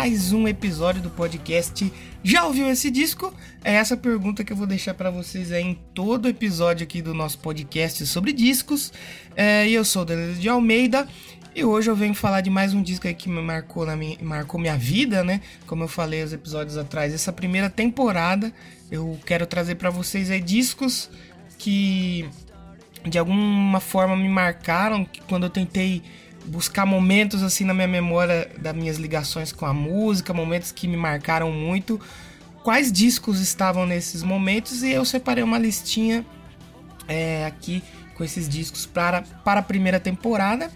mais um episódio do podcast. Já ouviu esse disco? É essa pergunta que eu vou deixar para vocês em todo episódio aqui do nosso podcast sobre discos. É, eu sou o Danilo de Almeida e hoje eu venho falar de mais um disco que me marcou, na minha, marcou minha vida, né? Como eu falei os episódios atrás, essa primeira temporada eu quero trazer para vocês aí discos que de alguma forma me marcaram quando eu tentei buscar momentos assim na minha memória das minhas ligações com a música, momentos que me marcaram muito. Quais discos estavam nesses momentos e eu separei uma listinha é, aqui com esses discos para, para a primeira temporada.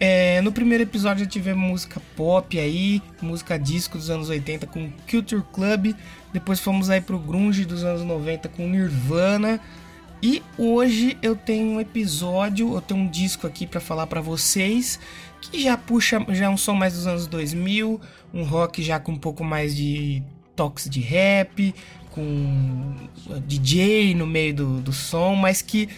É, no primeiro episódio já tivemos música pop aí, música disco dos anos 80 com Culture Club. Depois fomos aí pro grunge dos anos 90 com Nirvana. E hoje eu tenho um episódio, eu tenho um disco aqui para falar para vocês que já puxa, já é um som mais dos anos 2000, um rock já com um pouco mais de toques de rap, com DJ no meio do, do som, mas que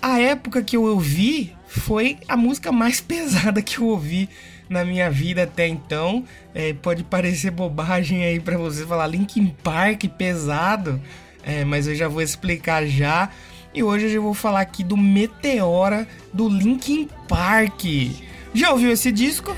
a época que eu ouvi foi a música mais pesada que eu ouvi na minha vida até então. É, pode parecer bobagem aí para você falar Linkin Park pesado, é, mas eu já vou explicar já. E hoje eu vou falar aqui do Meteora do Linkin Park. Já ouviu esse disco?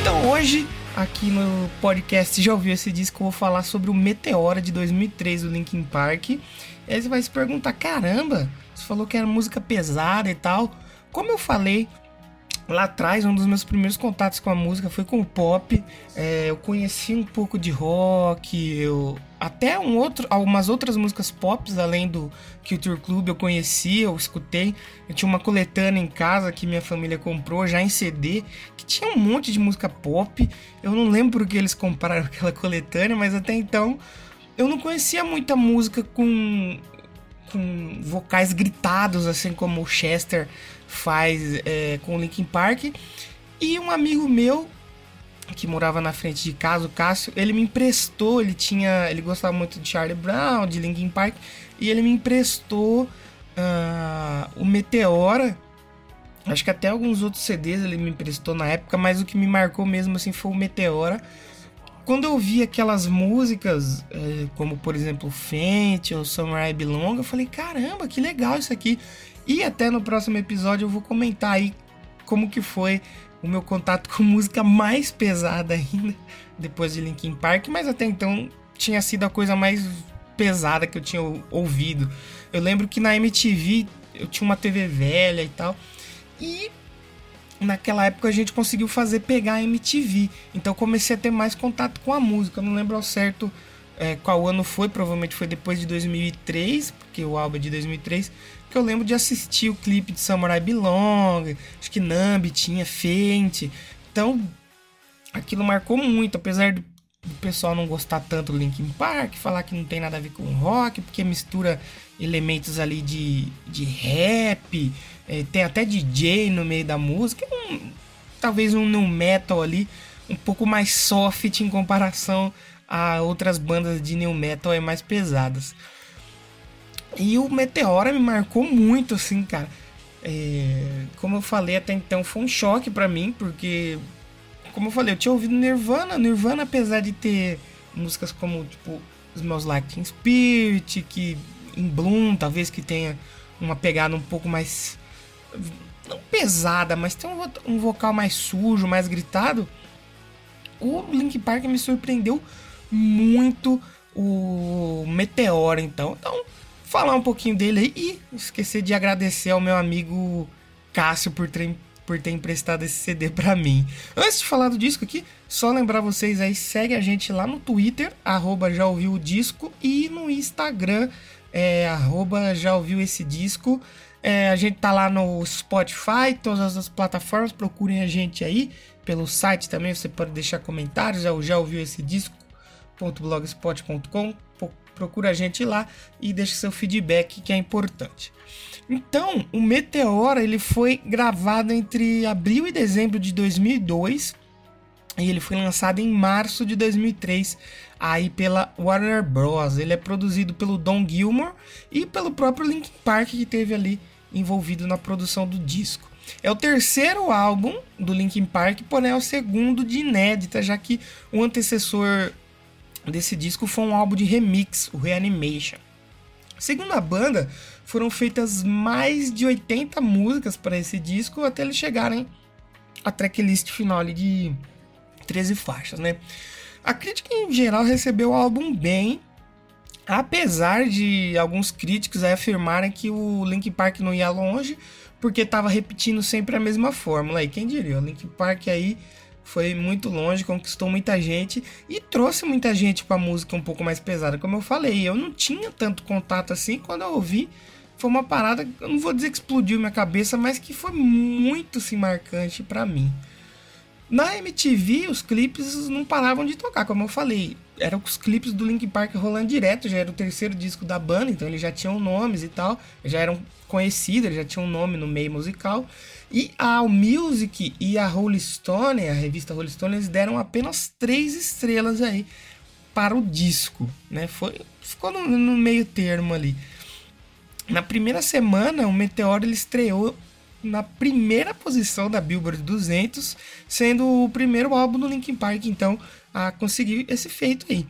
Então hoje aqui no podcast já ouviu esse disco, eu vou falar sobre o Meteora de 2003 do Linkin Park. E aí você vai se perguntar, caramba, você falou que era música pesada e tal. Como eu falei lá atrás, um dos meus primeiros contatos com a música foi com o pop. É, eu conheci um pouco de rock, eu até um outro, algumas outras músicas pop além do Culture Club eu conheci, eu escutei. Eu tinha uma coletânea em casa que minha família comprou já em CD, que tinha um monte de música pop. Eu não lembro por que eles compraram aquela coletânea, mas até então eu não conhecia muita música com com vocais gritados, assim como o Chester faz é, com o Linkin Park. E um amigo meu que morava na frente de casa, o Cássio, ele me emprestou, ele tinha, ele gostava muito de Charlie Brown, de Linkin Park, e ele me emprestou uh, o Meteora. Acho que até alguns outros CDs ele me emprestou na época, mas o que me marcou mesmo assim foi o Meteora. Quando eu vi aquelas músicas, é, como por exemplo Fente ou Summer I Belong, eu falei, caramba, que legal isso aqui. E até no próximo episódio eu vou comentar aí como que foi o meu contato com música mais pesada ainda, depois de Linkin Park, mas até então tinha sido a coisa mais pesada que eu tinha ouvido. Eu lembro que na MTV eu tinha uma TV velha e tal, e naquela época a gente conseguiu fazer pegar a MTV, então comecei a ter mais contato com a música. Eu não lembro ao certo é, qual ano foi, provavelmente foi depois de 2003, porque o álbum é de 2003, que eu lembro de assistir o clipe de Samurai Belong, acho que Nambi tinha, Fente. Então, aquilo marcou muito, apesar do, pessoal não gostar tanto do Linkin Park, falar que não tem nada a ver com rock, porque mistura elementos ali de, de rap, é, tem até DJ no meio da música, um, talvez um no metal ali, um pouco mais soft em comparação a outras bandas de new metal é mais pesadas. E o Meteora me marcou muito, assim, cara. É, como eu falei até então, foi um choque para mim, porque, como eu falei, eu tinha ouvido Nirvana. Nirvana, apesar de ter músicas como, tipo, os meus Like Teen Spirit, que em Bloom, talvez que tenha uma pegada um pouco mais. Não pesada, mas tem um, um vocal mais sujo, mais gritado. O Link Park me surpreendeu muito o Meteora, então. Então, falar um pouquinho dele aí e esquecer de agradecer ao meu amigo Cássio por ter, por ter emprestado esse CD para mim. Antes de falar do disco aqui, só lembrar vocês aí, segue a gente lá no Twitter, arroba já ouviu o disco, e no Instagram, é, arroba já ouviu esse disco. É, a gente tá lá no Spotify, todas as plataformas, procurem a gente aí. Pelo site também você pode deixar comentários, já, já ouviu esse disco.blogspot.com procura a gente lá e deixa seu feedback que é importante. Então, o Meteora ele foi gravado entre abril e dezembro de 2002 E ele foi lançado em março de 2003 aí pela Warner Bros. Ele é produzido pelo Don Gilmore e pelo próprio Linkin Park que teve ali envolvido na produção do disco. É o terceiro álbum do Linkin Park, porém é o segundo de inédita, já que o antecessor desse disco foi um álbum de remix, o Reanimation. Segundo a banda, foram feitas mais de 80 músicas para esse disco até eles chegarem à tracklist final de 13 faixas, né? A crítica em geral recebeu o álbum bem, apesar de alguns críticos afirmarem que o Linkin Park não ia longe porque estava repetindo sempre a mesma fórmula. E quem diria, o Linkin Park aí foi muito longe, conquistou muita gente e trouxe muita gente para música um pouco mais pesada, como eu falei. Eu não tinha tanto contato assim quando eu ouvi. Foi uma parada, eu não vou dizer que explodiu minha cabeça, mas que foi muito assim, marcante para mim. Na MTV, os clipes não paravam de tocar, como eu falei. Eram os clipes do Linkin Park rolando direto, já era o terceiro disco da banda, então eles já tinham nomes e tal, já eram conhecidos, já tinham um nome no meio musical. E a Music e a Rolling Stone, a revista Rolling Stone, eles deram apenas três estrelas aí para o disco, né? Foi, ficou no, no meio termo ali. Na primeira semana, o Meteoro ele estreou na primeira posição da Billboard 200, sendo o primeiro álbum do Linkin Park, então, a conseguir esse feito aí.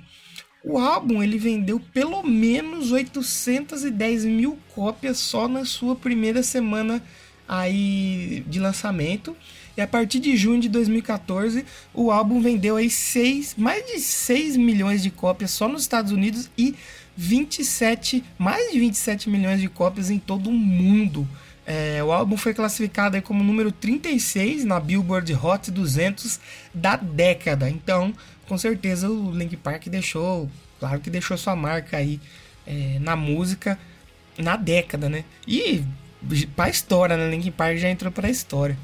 O álbum ele vendeu pelo menos 810 mil cópias só na sua primeira semana aí de lançamento. E a partir de junho de 2014, o álbum vendeu aí seis, mais de 6 milhões de cópias só nos Estados Unidos e 27, mais de 27 milhões de cópias em todo o mundo. É, o álbum foi classificado como número 36 na Billboard Hot 200 da década. Então, com certeza, o Link Park deixou, claro que deixou sua marca aí é, na música na década, né? E pra história, né? Linkin Park já entrou pra história.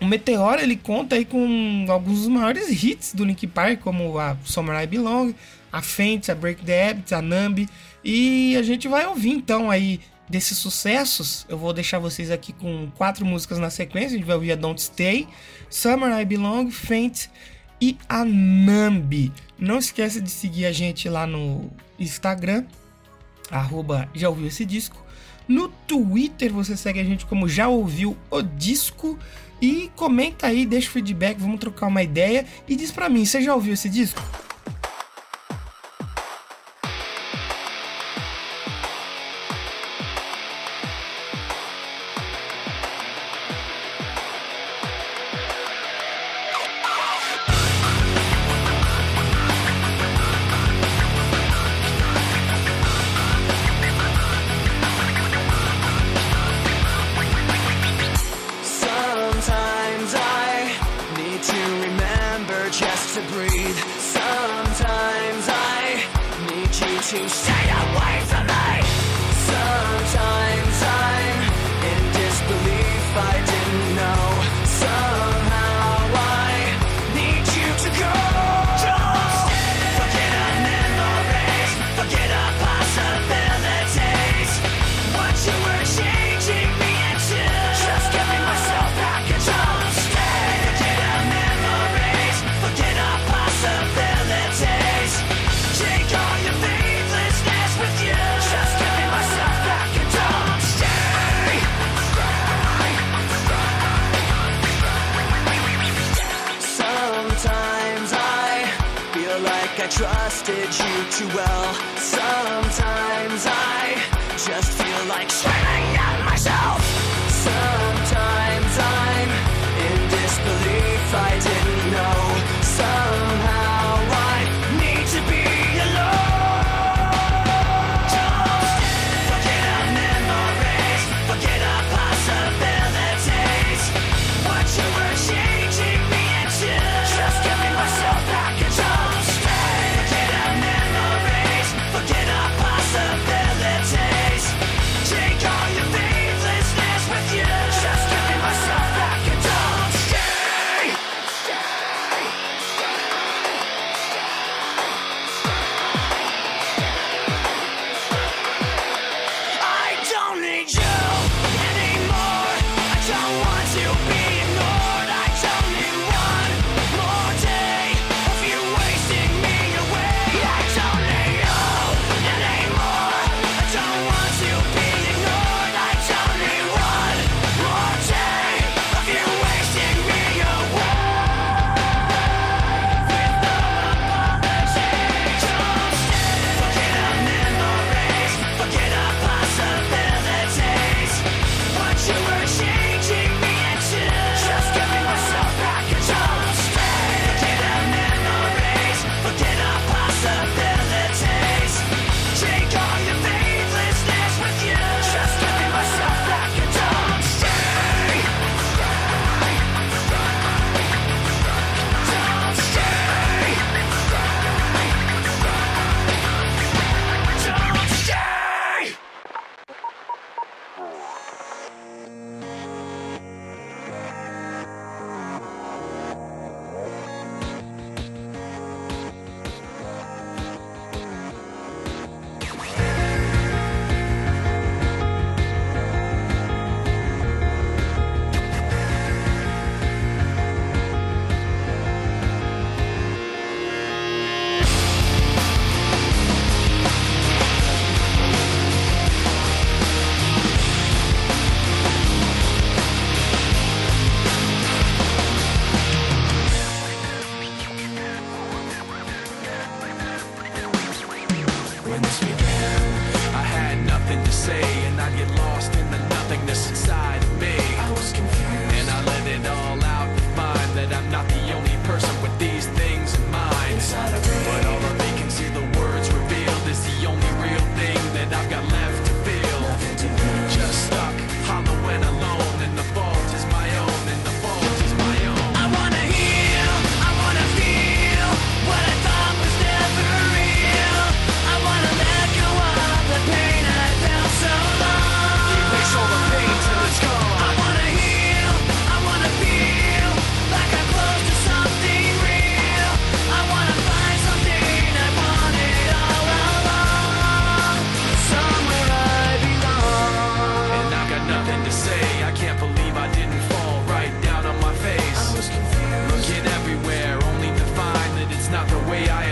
O Meteor ele conta aí com alguns dos maiores hits do Linkin Park, como a Summer I Belong, a Faint, a Break the Habit, a Numb. E a gente vai ouvir então aí desses sucessos. Eu vou deixar vocês aqui com quatro músicas na sequência. A gente vai ouvir a Don't Stay, Summer I Belong, Faint e a Numb. Não esqueça de seguir a gente lá no Instagram, arroba já ouviu esse disco. No Twitter você segue a gente como já ouviu o disco. E comenta aí, deixa o feedback, vamos trocar uma ideia. E diz pra mim, você já ouviu esse disco?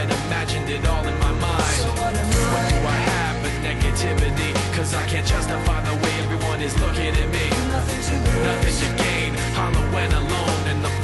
and imagined it all in my mind so what, what do I have but negativity? Cause I can't justify the way everyone is looking at me Nothing to, Nothing to gain, hollow and alone in the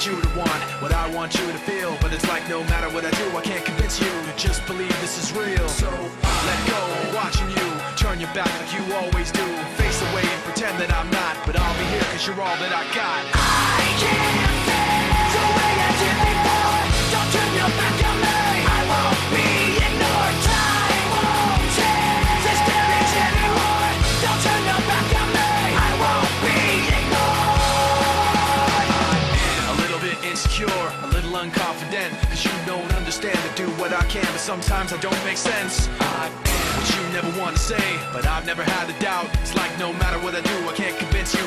want you to want what I want you to feel. But it's like no matter what I do, I can't convince you to just believe this is real. So let go, watching you turn your back like you always do. Face away and pretend that I'm not, but I'll be here cause you're all that I got. I can't. you don't understand to do what I can, but sometimes I don't make sense. I what you never want to say, but I've never had a doubt. It's like no matter what I do, I can't convince you.